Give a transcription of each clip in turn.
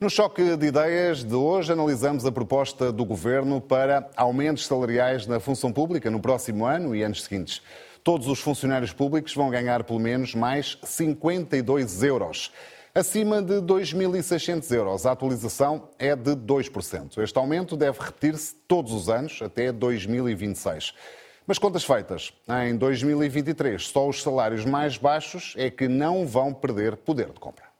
No choque de ideias de hoje, analisamos a proposta do Governo para aumentos salariais na função pública no próximo ano e anos seguintes. Todos os funcionários públicos vão ganhar pelo menos mais 52 euros. Acima de 2.600 euros, a atualização é de 2%. Este aumento deve repetir-se todos os anos até 2026. Mas contas feitas, em 2023, só os salários mais baixos é que não vão perder poder de compra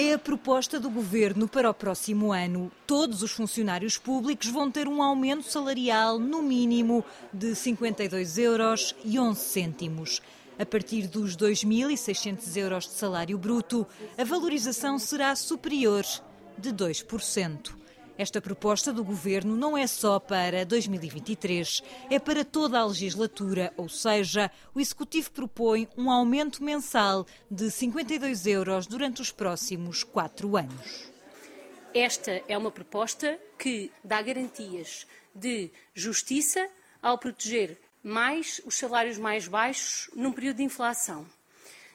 é a proposta do governo para o próximo ano. Todos os funcionários públicos vão ter um aumento salarial, no mínimo, de 52 euros e 11 cêntimos. A partir dos 2.600 euros de salário bruto, a valorização será superior de 2%. Esta proposta do governo não é só para 2023, é para toda a legislatura, ou seja, o executivo propõe um aumento mensal de 52 euros durante os próximos quatro anos. Esta é uma proposta que dá garantias de justiça ao proteger mais os salários mais baixos num período de inflação.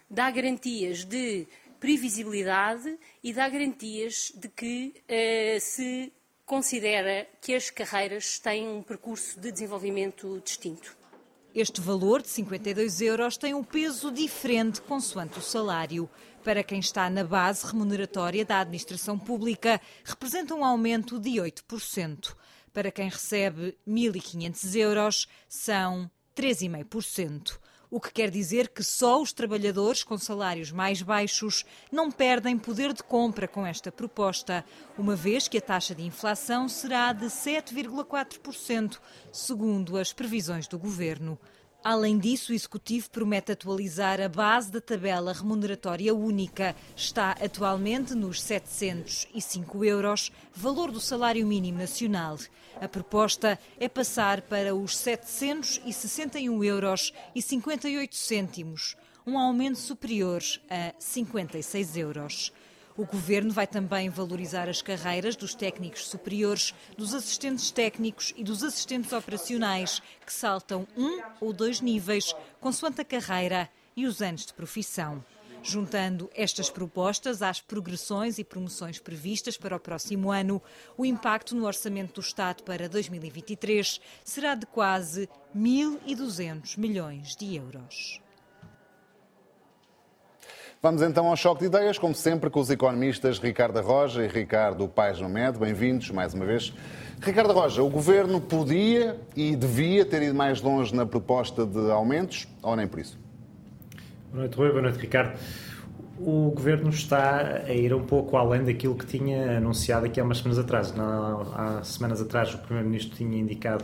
Dá garantias de previsibilidade e dá garantias de que uh, se considera que as carreiras têm um percurso de desenvolvimento distinto. Este valor de 52 euros tem um peso diferente consoante o salário. Para quem está na base remuneratória da administração pública, representa um aumento de 8%. Para quem recebe 1.500 euros, são 3,5% o que quer dizer que só os trabalhadores com salários mais baixos não perdem poder de compra com esta proposta, uma vez que a taxa de inflação será de 7,4%, segundo as previsões do governo. Além disso, o Executivo promete atualizar a base da tabela remuneratória única. Está atualmente nos 705 euros, valor do salário mínimo nacional. A proposta é passar para os 761 euros e 58 cêntimos, um aumento superior a 56 euros. O governo vai também valorizar as carreiras dos técnicos superiores, dos assistentes técnicos e dos assistentes operacionais, que saltam um ou dois níveis, consoante a carreira e os anos de profissão. Juntando estas propostas às progressões e promoções previstas para o próximo ano, o impacto no orçamento do Estado para 2023 será de quase 1.200 milhões de euros. Vamos então ao choque de ideias, como sempre, com os economistas Ricardo Roja e Ricardo Paes Nomed. Bem-vindos mais uma vez. Ricardo Roja, o governo podia e devia ter ido mais longe na proposta de aumentos ou nem por isso? Boa noite, Rui. Boa noite, Ricardo. O governo está a ir um pouco além daquilo que tinha anunciado aqui há umas semanas atrás. Há semanas atrás, o primeiro-ministro tinha indicado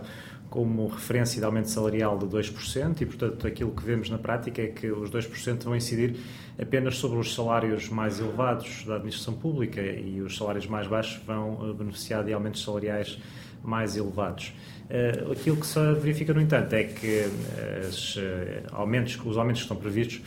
como referência de aumento salarial de 2%, e, portanto, aquilo que vemos na prática é que os 2% vão incidir apenas sobre os salários mais elevados da administração pública e os salários mais baixos vão eh, beneficiar de aumentos salariais mais elevados. Uh, aquilo que se verifica, no entanto, é que os, uh, aumentos, os aumentos que estão previstos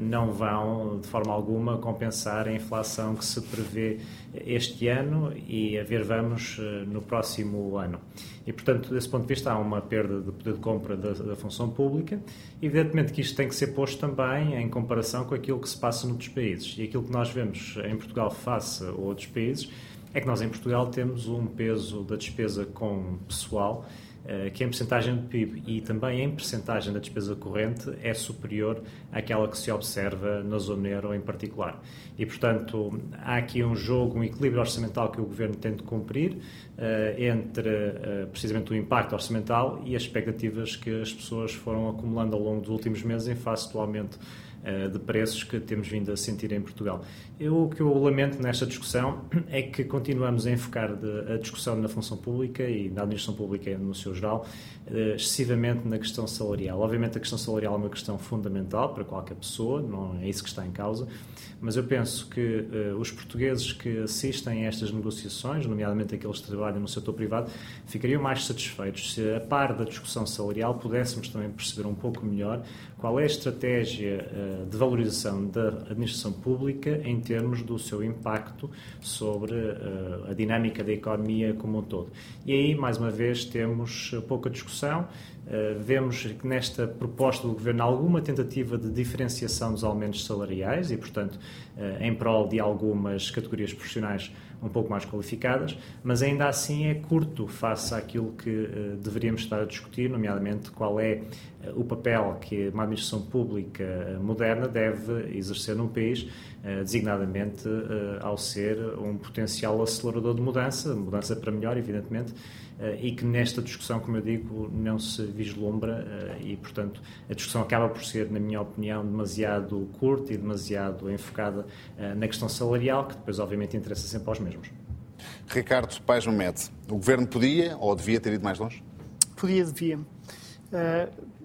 não vão, de forma alguma, compensar a inflação que se prevê este ano e a ver vamos eh, no próximo ano. E, portanto, desse ponto de vista, há uma perda de poder de compra da, da função pública. Evidentemente que isto tem que ser posto também em comparação com aquilo que se passa noutros países. E aquilo que nós vemos em Portugal face a outros países é que nós, em Portugal, temos um peso da despesa com pessoal que em percentagem do PIB e também em percentagem da despesa corrente é superior àquela que se observa na zona euro em particular. E, portanto, há aqui um jogo, um equilíbrio orçamental que o Governo tem de cumprir uh, entre uh, precisamente o impacto orçamental e as expectativas que as pessoas foram acumulando ao longo dos últimos meses em face do aumento eh, de preços que temos vindo a sentir em Portugal. Eu, o que eu lamento nesta discussão é que continuamos a enfocar a discussão na função pública e na administração pública no seu geral eh, excessivamente na questão salarial. Obviamente a questão salarial é uma questão fundamental para qualquer pessoa, não é isso que está em causa, mas eu penso que uh, os portugueses que assistem a estas negociações, nomeadamente aqueles que trabalham no setor privado, ficariam mais satisfeitos se, a par da discussão salarial, pudéssemos também perceber um pouco melhor qual é a estratégia uh, de valorização da administração pública em termos do seu impacto sobre uh, a dinâmica da economia como um todo. E aí, mais uma vez, temos pouca discussão. Vemos que nesta proposta do Governo há alguma tentativa de diferenciação dos aumentos salariais e, portanto, em prol de algumas categorias profissionais um pouco mais qualificadas, mas ainda assim é curto face àquilo que uh, deveríamos estar a discutir, nomeadamente qual é o papel que uma administração pública moderna deve exercer num país, designadamente ao ser um potencial acelerador de mudança, mudança para melhor, evidentemente, e que nesta discussão, como eu digo, não se vislumbra e, portanto, a discussão acaba por ser, na minha opinião, demasiado curta e demasiado enfocada na questão salarial, que depois, obviamente, interessa sempre aos mesmos. Ricardo Paes Mamede, o Governo podia ou devia ter ido mais longe? Podia, devia. Uh,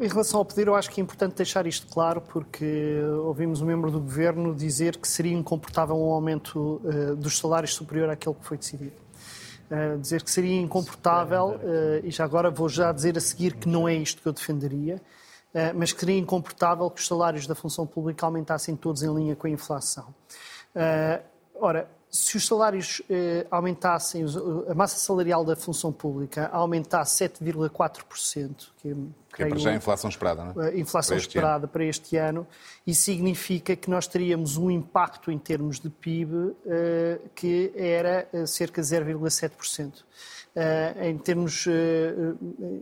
em relação ao poder, eu acho que é importante deixar isto claro, porque ouvimos um membro do Governo dizer que seria incomportável um aumento uh, dos salários superior àquele que foi decidido. Uh, dizer que seria incomportável, e já agora vou já dizer a seguir que não é isto que eu defenderia, mas que seria incomportável que os salários da função pública aumentassem todos em linha com a inflação. ora, se os salários eh, aumentassem, a massa salarial da função pública aumentasse 7,4%, que, é, que é para já a inflação esperada, não é? Inflação para esperada ano. para este ano, isso significa que nós teríamos um impacto em termos de PIB eh, que era eh, cerca de 0,7%. Uh, em termos,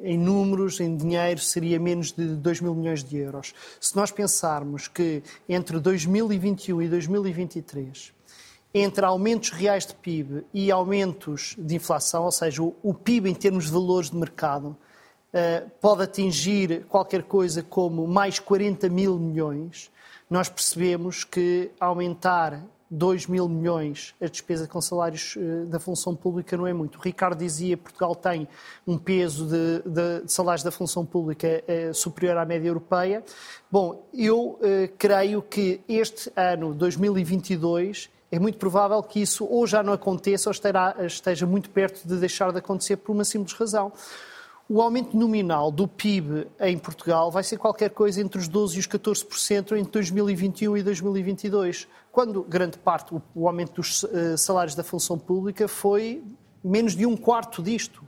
em números, em dinheiro, seria menos de 2 mil milhões de euros. Se nós pensarmos que entre 2021 e 2023 entre aumentos reais de PIB e aumentos de inflação, ou seja, o, PIB em termos de valores de mercado, pode atingir qualquer coisa como mais 40 mil milhões, nós percebemos que aumentar 2 mil milhões a despesa com salários uh, da função pública não é muito. O Ricardo dizia que Portugal tem um peso de, de, salários da função pública uh, superior à média europeia. Bom, eu creio que este ano, 2022, é muito provável que isso ou já não aconteça ou esteja, esteja muito perto de deixar de acontecer por uma simples razão. O aumento nominal do PIB em Portugal vai ser qualquer coisa entre os 12% e os 14% entre 2021 e 2022, quando grande parte, o aumento dos eh, salários da função pública foi menos de um quarto disto.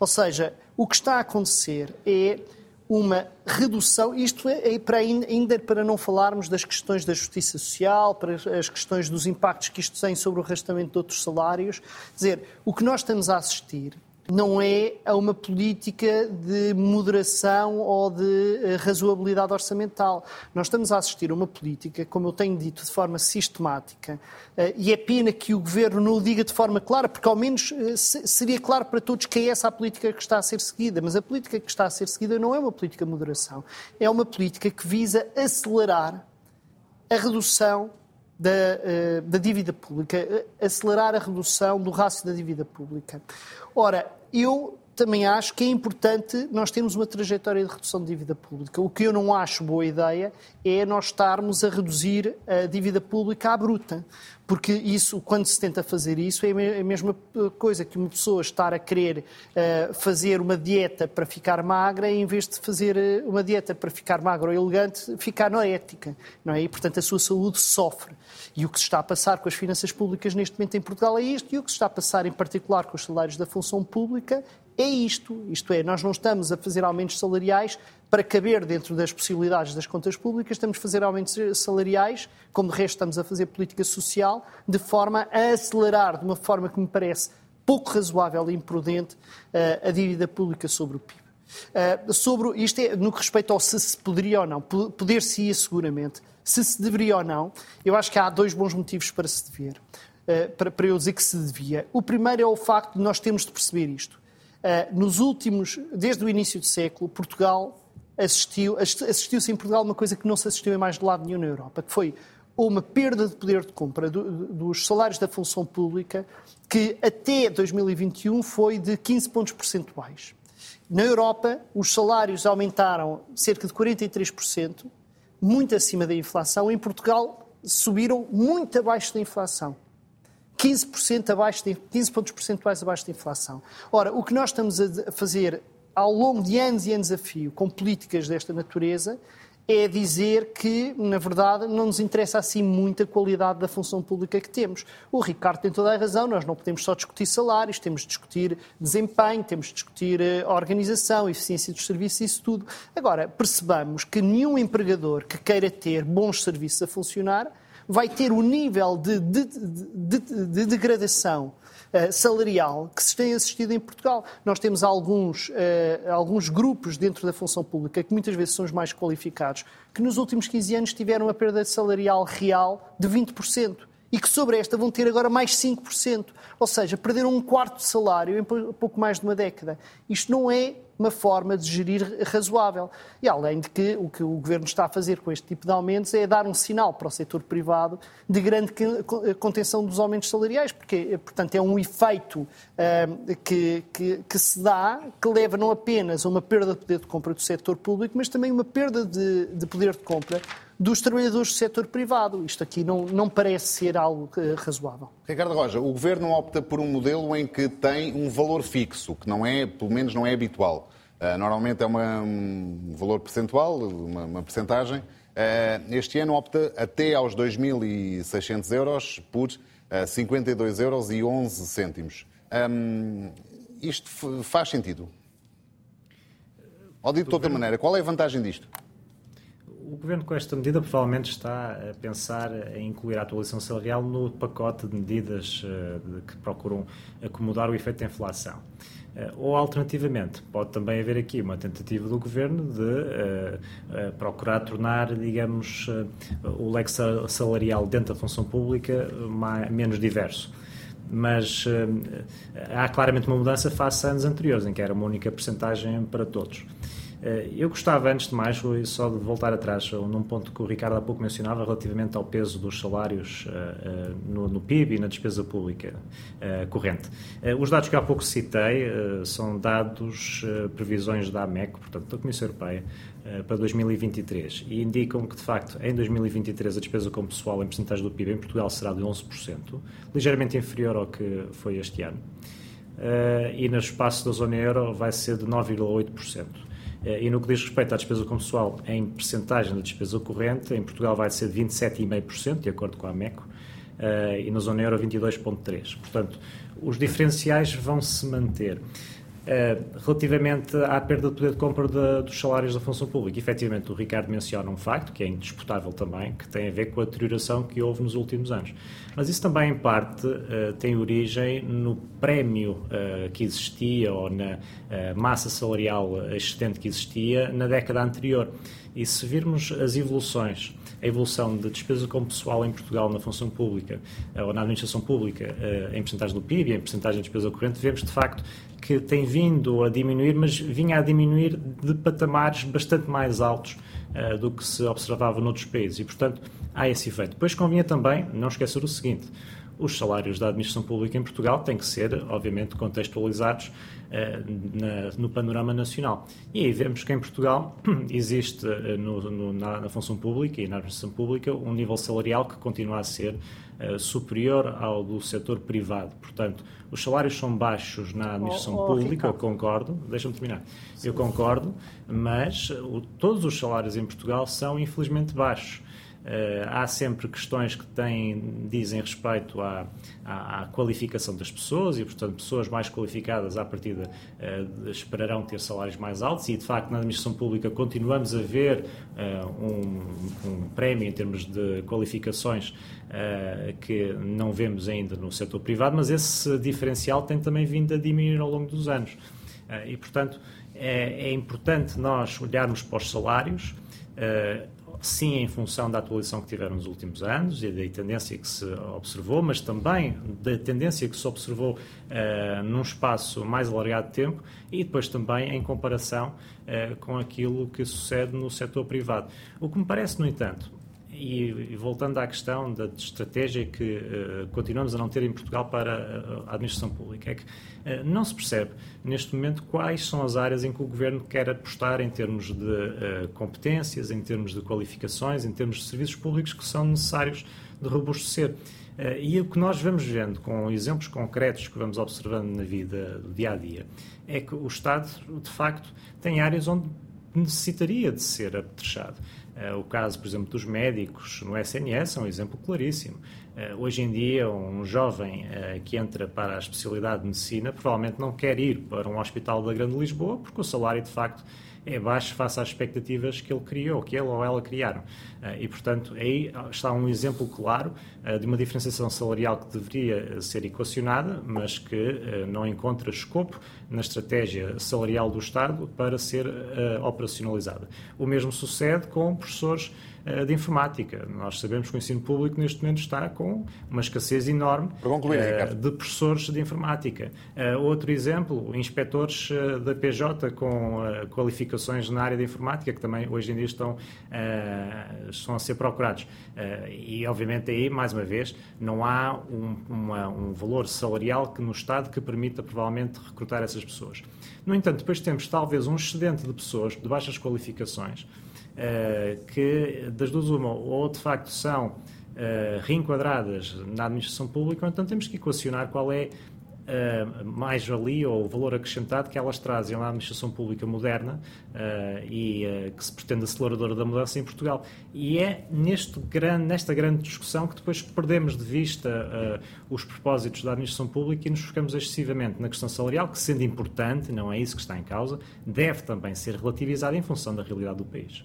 Ou seja, o que está a acontecer é uma redução, isto é, é para ainda para não falarmos das questões da justiça social, para as questões dos impactos que isto tem sobre o arrastamento de outros salários. Quer dizer, o que nós estamos a assistir não é a uma política de moderação ou de eh, razoabilidade orçamental. Nós estamos a assistir a uma política, como eu tenho dito, de forma sistemática, eh, e é pena que o Governo não o diga de forma clara, porque ao menos eh, seria claro para todos que é essa a política que está a ser seguida. Mas a política que está a ser seguida não é uma política de moderação, é uma política que visa acelerar a redução da, da, dívida pública, acelerar a redução do rácio da dívida pública. Ora, eu também acho que é importante nós termos uma trajetória de redução de dívida pública. O que eu não acho boa ideia é nós estarmos a reduzir a dívida pública à bruta. Porque isso, quando se tenta fazer isso, é a mesma coisa que uma pessoa estar a querer uh, fazer uma dieta para ficar magra, em vez de fazer eh, uma dieta para ficar magra ou elegante, ficar na ética. Não é? E, portanto, a sua saúde sofre. E o que se está a passar com as finanças públicas neste momento em Portugal é isto, e o que se está a passar em particular com os salários da função pública é isto. Isto é, nós não estamos a fazer aumentos salariais para caber dentro das possibilidades das contas públicas, estamos a fazer aumentos salariais, como de resto estamos a fazer política social, de forma a acelerar, de uma forma que me parece pouco razoável e imprudente, eh, a dívida pública sobre o PIB. Uh, sobre isto é no que respeita ao se se poderia ou não. Poder-se-ia seguramente. Se se deveria ou não, eu acho que há dois bons motivos para se dever. Uh, para, para eu dizer que se devia. O primeiro é o facto de nós termos de perceber isto. Uh, nos últimos, desde o início do século, Portugal assistiu, assistiu-se em Portugal uma coisa que não se assistiu em mais de lado nenhum na Europa, que foi uma perda de poder de compra do, dos salários da função pública que até 2021 foi de 15 pontos percentuais. Na Europa, os salários aumentaram cerca de 43%, muito acima da inflação. Em Portugal, subiram muito abaixo da inflação. 15% abaixo de, 15 pontos percentuais abaixo da inflação. Ora, o que nós estamos a fazer ao longo de anos e anos a fio com políticas desta natureza é dizer que, na verdade, não nos interessa assim muito a qualidade da função pública que temos. O Ricardo tem toda a razão, nós não podemos só discutir salários, temos de discutir desempenho, temos de discutir eh, organização, eficiência dos serviços, isso tudo. Agora, percebamos que nenhum empregador que queira ter bons serviços a funcionar vai ter o nível de, de, de, de degradação uh, salarial que se tem assistido em Portugal. Nós temos alguns, uh, alguns grupos dentro da função pública que muitas vezes são os mais qualificados, que nos últimos 15 anos tiveram uma perda salarial real de 20% e que sobre esta vão ter agora mais 5%. Ou seja, perderam um quarto de salário em pouco mais de uma década. Isto não é uma forma de gerir razoável. E além de que o que o Governo está a fazer com este tipo de aumentos é dar um sinal para o setor privado de grande contenção dos aumentos salariais, porque, portanto, é um efeito uh, que, que, que, se dá, que leva não apenas a uma perda de poder de compra do setor público, mas também uma perda de, de poder de compra dos trabalhadores do setor privado. Isto aqui não, não parece ser algo uh, razoável. Ricardo Roja, o Governo opta por um modelo em que tem um valor fixo, que não é, pelo menos não é habitual. Uh, normalmente é uma, um valor percentual, uma, uma percentagem. Uh, este ano opta até aos 2.600 euros por uh, 52 euros e 11 cêntimos. Um, isto faz sentido? Ou dito de outra maneira, qual é a vantagem disto? O Governo, com esta medida, provavelmente está a pensar em incluir a atualização salarial no pacote de medidas eh, que procuram acomodar o efeito da inflação. Eh, ou, alternativamente, pode também haver aqui uma tentativa do Governo de uh, procurar tornar, digamos, o leque salarial dentro da função pública mais, menos diverso mas uh, há claramente uma mudança face a anos anteriores, em que era uma única percentagem para todos. Eh, eu gostava, antes de mais, só de voltar atrás num ponto que o Ricardo há pouco mencionava relativamente ao peso dos salários eh, eh, no, PIB e na despesa pública corrente. Os dados que há pouco citei são dados, previsões da AMEC, portanto, da Comissão Europeia, para 2023 e indicam que, de facto, em 2023 a despesa com pessoal em porcentagem do PIB em Portugal será de 11%, ligeiramente inferior ao que foi este ano. e no espaço da zona euro vai ser de 9,8%. Eh, e no que diz respeito à despesa com pessoal em percentagem da despesa corrente, em Portugal vai ser de 27,5%, de acordo com a MECO, eh, e na zona euro 22,3%. Portanto, os diferenciais vão se manter. Eh, relativamente à perda de poder de compra de, dos salários da função pública, efetivamente o Ricardo menciona um facto, que é indisputável também, que tem a ver com a deterioração que houve nos últimos anos. Mas isso também, em parte, uh, tem origem no prémio uh, que existia ou na massa salarial excedente que existia na década anterior. E se virmos as evoluções a evolução de despesa com pessoal em Portugal na função pública ou na administração pública em porcentagem do PIB em porcentagem de despesa corrente, vemos de facto que tem vindo a diminuir, mas vinha a diminuir de patamares bastante mais altos uh, do que se observava noutros países. E, portanto, há esse efeito. Depois convinha também não esquecer o seguinte: os salários da administração pública em Portugal têm que ser, obviamente, contextualizados na, no panorama nacional. E aí vemos que em Portugal existe uh, no, no, na, na, função pública e na administração pública um nível salarial que continua a ser uh, superior ao do setor privado. Portanto, os salários são baixos na administração oh, oh, pública, eu concordo, deixa-me terminar, Sim. eu concordo, mas o, todos os salários em Portugal são infelizmente baixos. Uh, há sempre questões que têm, dizem respeito à, à, à, qualificação das pessoas e, portanto, pessoas mais qualificadas à partida uh, esperarão ter salários mais altos e, de facto, na administração pública continuamos a ver uh, um, um, prémio em termos de qualificações que não vemos ainda no setor privado, mas esse diferencial tem também vindo a diminuir ao longo dos anos. e, portanto, é, é importante nós olharmos para os salários sim em função da atualização que tiveram nos últimos anos e da tendência que se observou, mas também da tendência que se observou uh, num espaço mais alargado de tempo e depois também em comparação uh, com aquilo que sucede no setor privado. O que me parece, no entanto, e, voltando à questão da estratégia que uh, continuamos a não ter em Portugal para a administração pública, é que uh, não se percebe neste momento quais são as áreas em que o governo quer apostar em termos de uh, competências, em termos de qualificações, em termos de serviços públicos que são necessários de robustecer. E o que nós vamos vendo com exemplos concretos que vamos observando na vida do dia a dia é que o Estado, de facto, tem áreas onde necessitaria de ser apetrechado. O caso, por exemplo, dos médicos no SNS é um exemplo claríssimo. Hoje em dia, um jovem que entra para a especialidade de medicina provavelmente não quer ir para um hospital da Grande Lisboa porque o salário, de facto, é baixo face às expectativas que ele criou, que ele ou ela criaram. Eh, e, portanto, aí está um exemplo claro eh, de uma diferenciação salarial que deveria ser equacionada, mas que não encontra escopo na estratégia salarial do Estado para ser operacionalizada. O mesmo sucede com professores de informática. Nós sabemos que o ensino público neste momento está com uma escassez enorme concluir, uh, de professores de informática. Uh, outro exemplo, inspectores da PJ com qualificações na área de informática, que também hoje em dia estão, estão a ser procurados. e, obviamente, aí, mais uma vez, não há um, uma, um valor salarial que no Estado que permita, provavelmente, recrutar essas pessoas. No entanto, depois temos talvez um excedente de pessoas de baixas qualificações eh, que das duas uma, ou de facto são uh, reenquadradas na administração pública, ou então temos que equacionar qual é uh, mais-valia ou o valor acrescentado que elas trazem à administração pública moderna uh, e uh, que se pretende aceleradora da mudança em Portugal. E é neste grande, nesta grande discussão que depois perdemos de vista os propósitos da administração pública e nos focamos excessivamente na questão salarial, que sendo importante, não é isso que está em causa, deve também ser relativizada em função da realidade do país.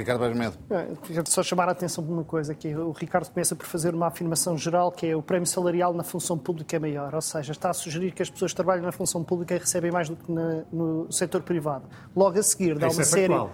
Ricardo Vaz Medo. É, só chamar a atenção para uma coisa, que o Ricardo começa por fazer uma afirmação geral, que é o prémio salarial na função pública é maior, ou seja, está a sugerir que as pessoas que trabalham na função pública recebem mais do que na, no setor privado. Logo a seguir, dá uma é série... Factual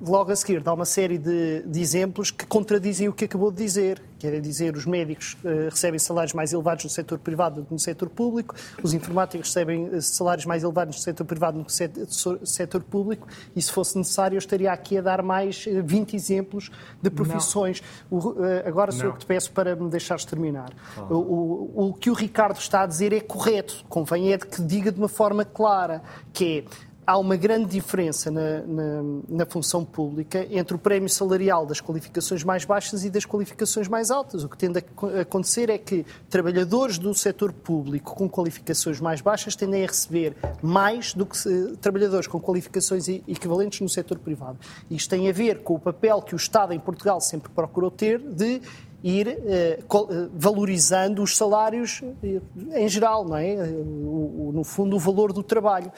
logo a seguir dá uma série de, de, exemplos que contradizem o que acabou de dizer. Quer dizer, os médicos uh, recebem salários mais elevados no setor privado do que no setor público, os informáticos recebem eh, salários mais elevados no setor privado do que no setor público, e se fosse necessário eu estaria aqui a dar mais 20 eh, exemplos de profissões. O, uh, agora sou eu que te peço para me deixares terminar. O, o, o que o Ricardo está a dizer é correto, convém é de que diga de uma forma clara, que é há uma grande diferença na, na, na, função pública entre o prémio salarial das qualificações mais baixas e das qualificações mais altas. O que tende a acontecer é que trabalhadores do setor público com qualificações mais baixas tendem a receber mais do que trabalhadores com qualificações equivalentes no setor privado. Isto tem a ver com o papel que o Estado em Portugal sempre procurou ter de ir eh, eh, valorizando os salários eh, em geral, não é? No fundo, o valor do trabalho.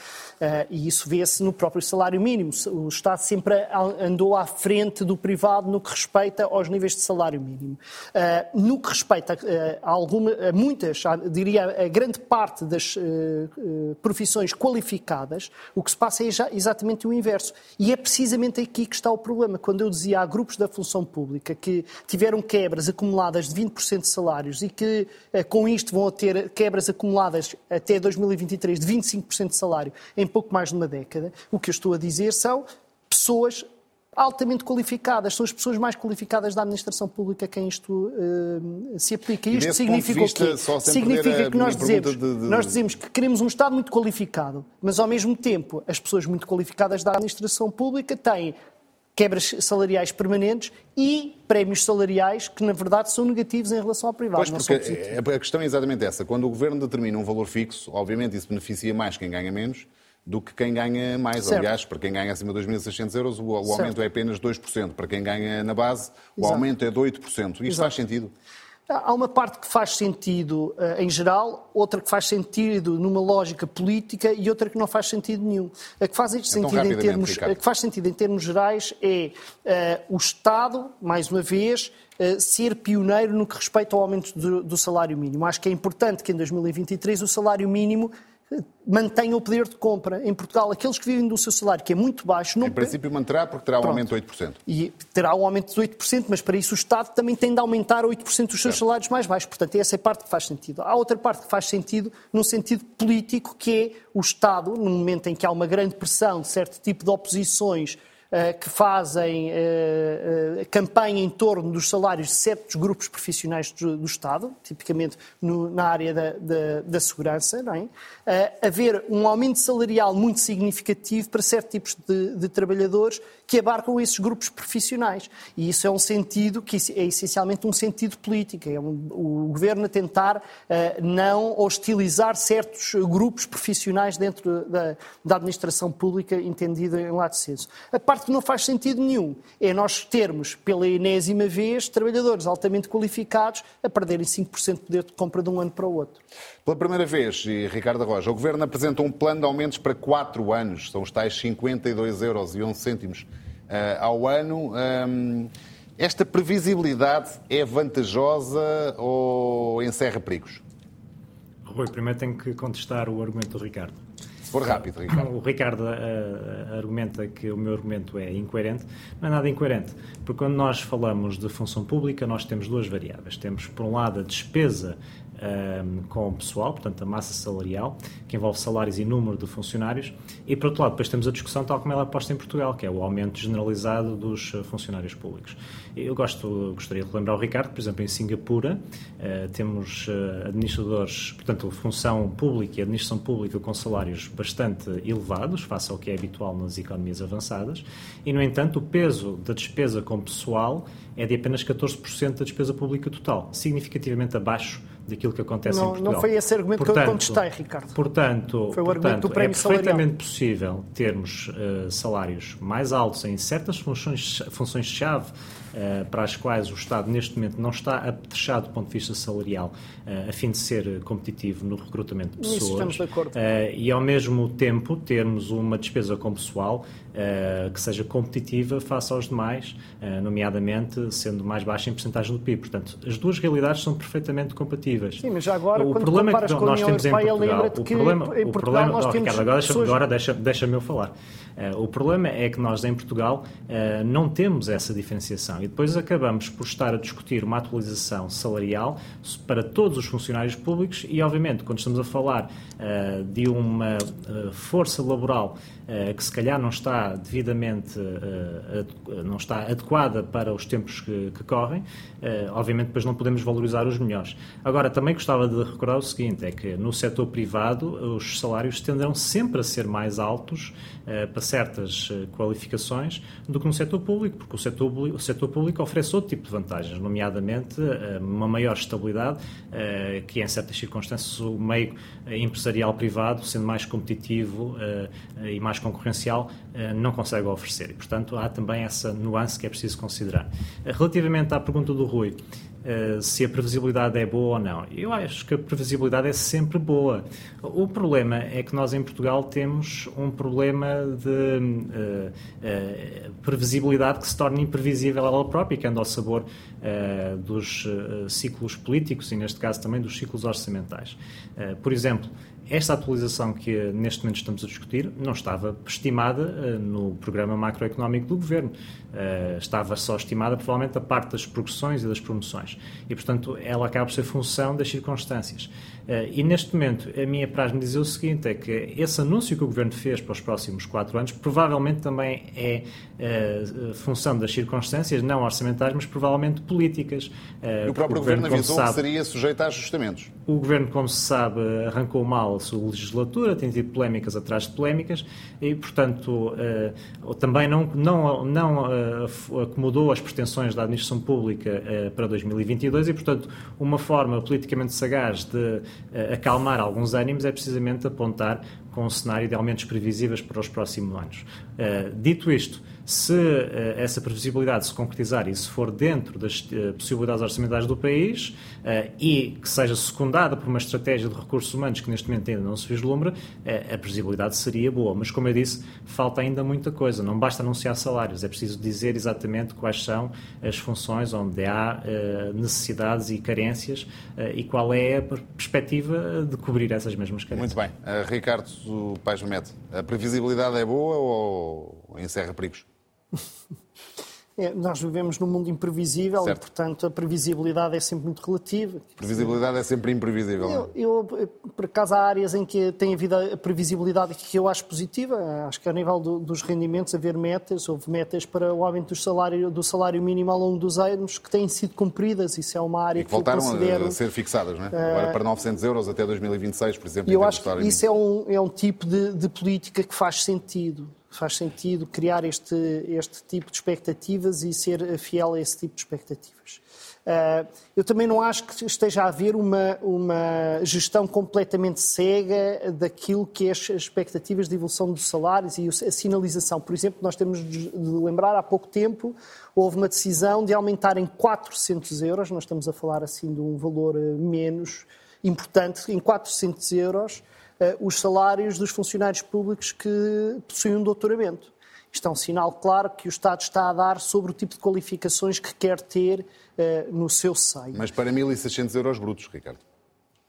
e isso vê-se no próprio salário mínimo. O Estado sempre andou à frente do privado no que respeita aos níveis de salário mínimo. no que respeita a, alguma, a muitas, diria a grande parte das profissões qualificadas, o que se passa é exatamente o inverso. E é precisamente aqui que está o problema. Quando eu dizia há grupos da função pública que tiveram quebras acumuladas de 20% de salários e que eh, com isto vão ter quebras acumuladas até 2023 de 25% de salário em pouco mais de uma década, o que eu estou a dizer são pessoas altamente qualificadas, são as pessoas mais qualificadas da administração pública a quem isto uh, se aplica. Isto significa vista, o quê? Significa que nós dizemos, de, de... nós dizemos que queremos um Estado muito qualificado, mas ao mesmo tempo as pessoas muito qualificadas da administração pública têm quebras salariais permanentes e prémios salariais que, na verdade, são negativos em relação ao privado. Pois, porque a questão é exatamente essa. Quando o Governo determina um valor fixo, obviamente isso beneficia mais quem ganha menos do que quem ganha mais. Certo. Aliás, para quem ganha acima de 2.600 euros, o, o aumento é apenas 2%. Para quem ganha na base, o Exato. aumento é de 8%. Isto Exato. faz sentido? Há uma parte que faz sentido uh, em geral, outra que faz sentido numa lógica política e outra que não faz sentido nenhum. A que faz, então, sentido, em termos, a que faz sentido em termos gerais é uh, o Estado, mais uma vez, uh, ser pioneiro no que respeita ao aumento do, do salário mínimo. Acho que é importante que em 2023 o salário mínimo mantenha o poder de compra. Em Portugal, aqueles que vivem do seu salário, que é muito baixo... Não... Em princípio manterá, porque terá um Pronto. aumento de 8%. E terá um aumento de 8%, mas para isso o Estado também tem de aumentar 8% os seus certo. salários mais baixos. Portanto, essa é a parte que faz sentido. Há outra parte que faz sentido num sentido político, que é o Estado, no momento em que há uma grande pressão de certo tipo de oposições que fazem eh, eh, campanha em torno dos salários de certos grupos profissionais do, Estado, tipicamente na área da, da, da segurança, é? haver um aumento salarial muito significativo para certos tipos de, de trabalhadores que abarcam esses grupos profissionais. E isso é um sentido que é essencialmente um sentido político. É um, o governo a tentar não hostilizar certos grupos profissionais dentro da, da administração pública entendida em lado senso. A parte parte que não faz sentido nenhum é nós termos, pela enésima vez, trabalhadores altamente qualificados a perderem 5% de poder de compra de um ano para o outro. Pela primeira vez, e Ricardo Roja, o Governo apresenta um plano de aumentos para 4 anos, são os tais 52 euros e 11 cêntimos uh, ao ano. Um, esta previsibilidade é vantajosa ou encerra perigos? Rui, primeiro tenho que contestar o argumento do Ricardo. For rápido, Ricardo. O Ricardo uh, argumenta que o meu argumento é incoerente. Não é nada incoerente, porque quando nós falamos de função pública, nós temos duas variáveis. Temos, por um lado, a despesa um, com o pessoal, portanto, a massa salarial, que envolve salários e número de funcionários, e, por outro lado, depois temos a discussão tal como ela é posta em Portugal, que é o aumento generalizado dos eh, funcionários públicos. Eu gosto, gostaria de lembrar o Ricardo, por exemplo, em Singapura, uh, temos uh, administradores, portanto, função pública e administração pública com salários bastante elevados, face ao que é habitual nas economias avançadas, e, no entanto, o peso da despesa com pessoal é de apenas 14% da despesa pública total, significativamente abaixo daquilo que acontece não, em Portugal. Não foi esse argumento portanto, que eu contestei, Ricardo. Portanto, foi o portanto, argumento do prémio é perfeitamente salarial. possível termos uh, salários mais altos em certas funções-chave funções uh, para as quais o Estado neste momento não está apetrechado do ponto de vista salarial uh, a fim de ser competitivo no recrutamento de pessoas. Isso estamos de acordo. e ao mesmo tempo termos uma despesa com pessoal que seja competitiva face aos demais, nomeadamente sendo mais baixa em porcentagem do PIB. Portanto, as duas realidades são perfeitamente compatíveis. Sim, mas agora, o quando problema comparas é que com nós temos em Europeia, Portugal, lembra-te o que problema, em o Portugal problema, nós oh, temos Ricardo, agora deixa, pessoas... deixa, deixa-me eu falar. Uh, o problema é que nós em Portugal uh, não temos essa diferenciação e depois acabamos por estar a discutir uma atualização salarial para todos os funcionários públicos e, obviamente, quando estamos a falar uh, de uma força laboral que se calhar não está devidamente não está adequada para os tempos que, que correm, obviamente depois não podemos valorizar os melhores. Agora, também gostava de recordar o seguinte, é que no setor privado os salários tenderão sempre a ser mais altos certas qualificações do que no setor público, porque o setor, o setor público oferece outro tipo de vantagens, nomeadamente uma maior estabilidade, que em certas circunstâncias o meio empresarial privado, sendo mais competitivo e mais concorrencial, não consegue oferecer. E, portanto, há também essa nuance que é preciso considerar. Relativamente à pergunta do Rui, Uh, se a previsibilidade é boa ou não. Eu acho que a previsibilidade é sempre boa. O problema é que nós em Portugal temos um problema de uh, uh, previsibilidade que se torna imprevisível ela própria, que anda ao sabor dos ciclos políticos e, neste caso, também dos ciclos orçamentais. por exemplo, esta atualização que neste momento estamos a discutir não estava estimada uh, no programa macroeconómico do Governo. Uh, estava só estimada, provavelmente, a parte das progressões e das promoções. E, portanto, ela acaba por ser função das circunstâncias. Uh, e, neste momento, a minha praxe-me dizer o seguinte, é que esse anúncio que o Governo fez para os próximos quatro anos provavelmente também é função das circunstâncias, não orçamentais, mas provavelmente políticas. e o próprio o Governo, Governo avisou sabe, que seria sujeito a ajustamentos. O Governo, como se sabe, arrancou mal a sua legislatura, tem tido polémicas atrás de polémicas e, portanto, também não, não, não acomodou as pretensões da administração pública para 2022 e, portanto, uma forma politicamente sagaz de acalmar. Alguns ânimos é precisamente apontar com um cenário de aumentos previsíveis para os próximos anos. dito isto, se uh, essa previsibilidade se concretizar e se for dentro das uh, possibilidades orçamentais do país e que seja secundada por uma estratégia de recursos humanos que neste momento ainda não se vislumbra, a previsibilidade seria boa. Mas, como eu disse, falta ainda muita coisa. Não basta anunciar salários, é preciso dizer exatamente quais são as funções onde há necessidades e carências e qual é a perspectiva de cobrir essas mesmas carências. Muito bem. Ricardo Paes Mete, a previsibilidade é boa ou encerra perigos? É, nós vivemos num mundo imprevisível certo. e, portanto, a previsibilidade é sempre muito relativa. Previsibilidade é sempre imprevisível. Eu, eu, por acaso, há áreas em que tem havido a previsibilidade que eu acho positiva. Acho que, a nível do, dos rendimentos, haver metas, houve metas para o aumento do salário, do salário mínimo ao longo dos anos que têm sido cumpridas. Isso é uma área e que, voltaram considero... a ser fixadas, não é? Uh... Agora para 900 euros até 2026, por exemplo. Eu acho que isso é um, é um tipo de, de política que faz sentido. Faz sentido criar este, este tipo de expectativas e ser fiel a esse tipo de expectativas. Uh, eu também não acho que esteja a haver uma, uma gestão completamente cega daquilo que é as expectativas de evolução dos salários e a sinalização. Por exemplo, nós temos de lembrar, há pouco tempo houve uma decisão de aumentar em 400 euros, nós estamos a falar assim de um valor eh, menos importante, em 400 euros, os salários dos funcionários públicos que possuem um doutoramento. Isto é um sinal claro que o Estado está a dar sobre o tipo de qualificações que quer ter uh, no seu seio. Mas para 1.600 euros brutos, Ricardo,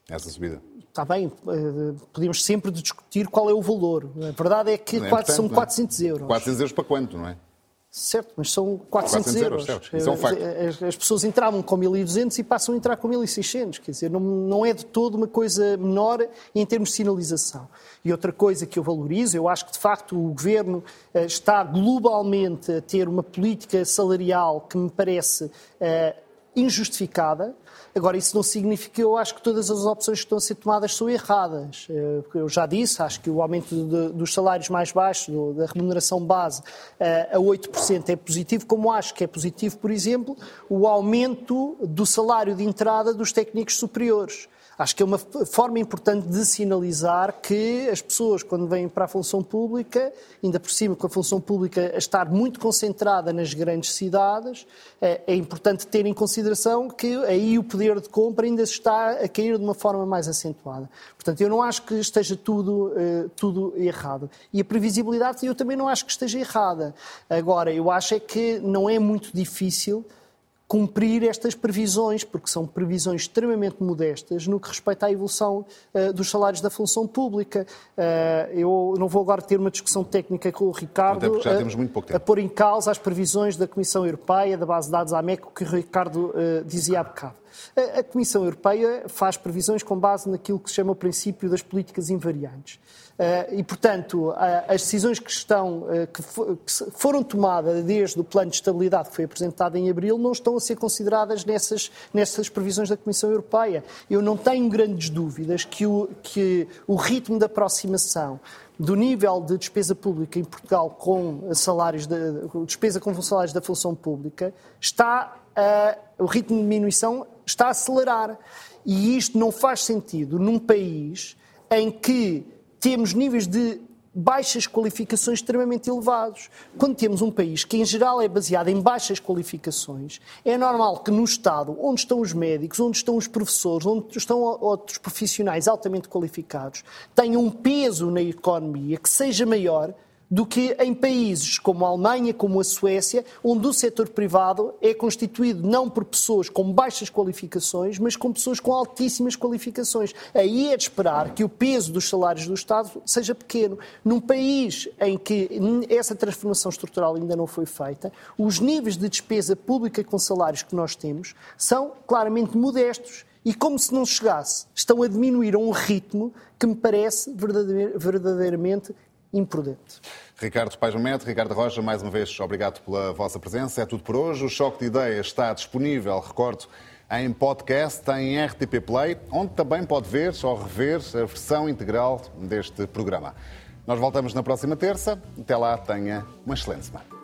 essa subida. Está bem, uh, podemos sempre discutir qual é o valor. A verdade é que é são 400 euros. 400 euros para quanto, não é? Certo, mas são 400, 400 euros. euros é um facto. As, as, pessoas entravam com 1.200 e passam a entrar com 1.600. Quer dizer, não, não é de todo uma coisa menor em termos de sinalização. E outra coisa que eu valorizo, eu acho que de facto o governo uh, está globalmente a ter uma política salarial que me parece uh, injustificada. Agora, isso não significa que eu acho que todas as opções que estão a ser tomadas são erradas. Eh, eu já disse, acho que o aumento de, dos salários mais baixos, da remuneração base, eh, a 8% é positivo, como acho que é positivo, por exemplo, o aumento do salário de entrada dos técnicos superiores. Acho que é uma forma importante de sinalizar que as pessoas, quando vêm para a função pública, ainda por cima com a função pública a estar muito concentrada nas grandes cidades, é, é importante ter em consideração que aí o poder de compra ainda está a cair de uma forma mais acentuada. Portanto, eu não acho que esteja tudo, eh, tudo errado. E a previsibilidade eu também não acho que esteja errada. Agora, eu acho é que não é muito difícil cumprir estas previsões, porque são previsões extremamente modestas no que respeita à evolução uh, dos salários da função pública. Uh, eu não vou agora ter uma discussão técnica com o Ricardo a, a pôr em causa as previsões da Comissão Europeia, da base de dados AMEC, que o Ricardo dizia há bocado. A Comissão Europeia faz previsões com base naquilo que se chama o princípio das políticas invariantes. Eh, e, portanto, as decisões que, estão, eh, que foram tomadas desde o plano de estabilidade que foi apresentado em abril não estão a ser consideradas nessas, nessas previsões da Comissão Europeia. Eu não tenho grandes dúvidas que o, que o ritmo de aproximação do nível de despesa pública em Portugal com salários de, despesa com salários da função pública está o ritmo de diminuição está a acelerar. E isto não faz sentido num país em que temos níveis de baixas qualificações extremamente elevados. Quando temos um país que, em geral, é baseado em baixas qualificações, é normal que no Estado, onde estão os médicos, onde estão os professores, onde estão outros profissionais altamente qualificados, tenham um peso na economia que seja maior do que em países como a Alemanha, como a Suécia, onde o setor privado é constituído não por pessoas com baixas qualificações, mas com pessoas com altíssimas qualificações. Aí é de esperar que o peso dos salários do Estado seja pequeno. Num país em que essa transformação estrutural ainda não foi feita, os níveis de despesa pública com salários que nós temos são claramente modestos. E como se não chegasse, estão a diminuir a um ritmo que me parece verdadeiramente imprudente. Ricardo Pais Mete, Ricardo Rocha, mais uma vez, obrigado pela vossa presença. É tudo por hoje. O Choque de Ideias está disponível, recordo, em podcast, em RTP Play, onde também pode ver ou rever a versão integral deste programa. Nós voltamos na próxima terça. Até lá, tenha uma excelente semana.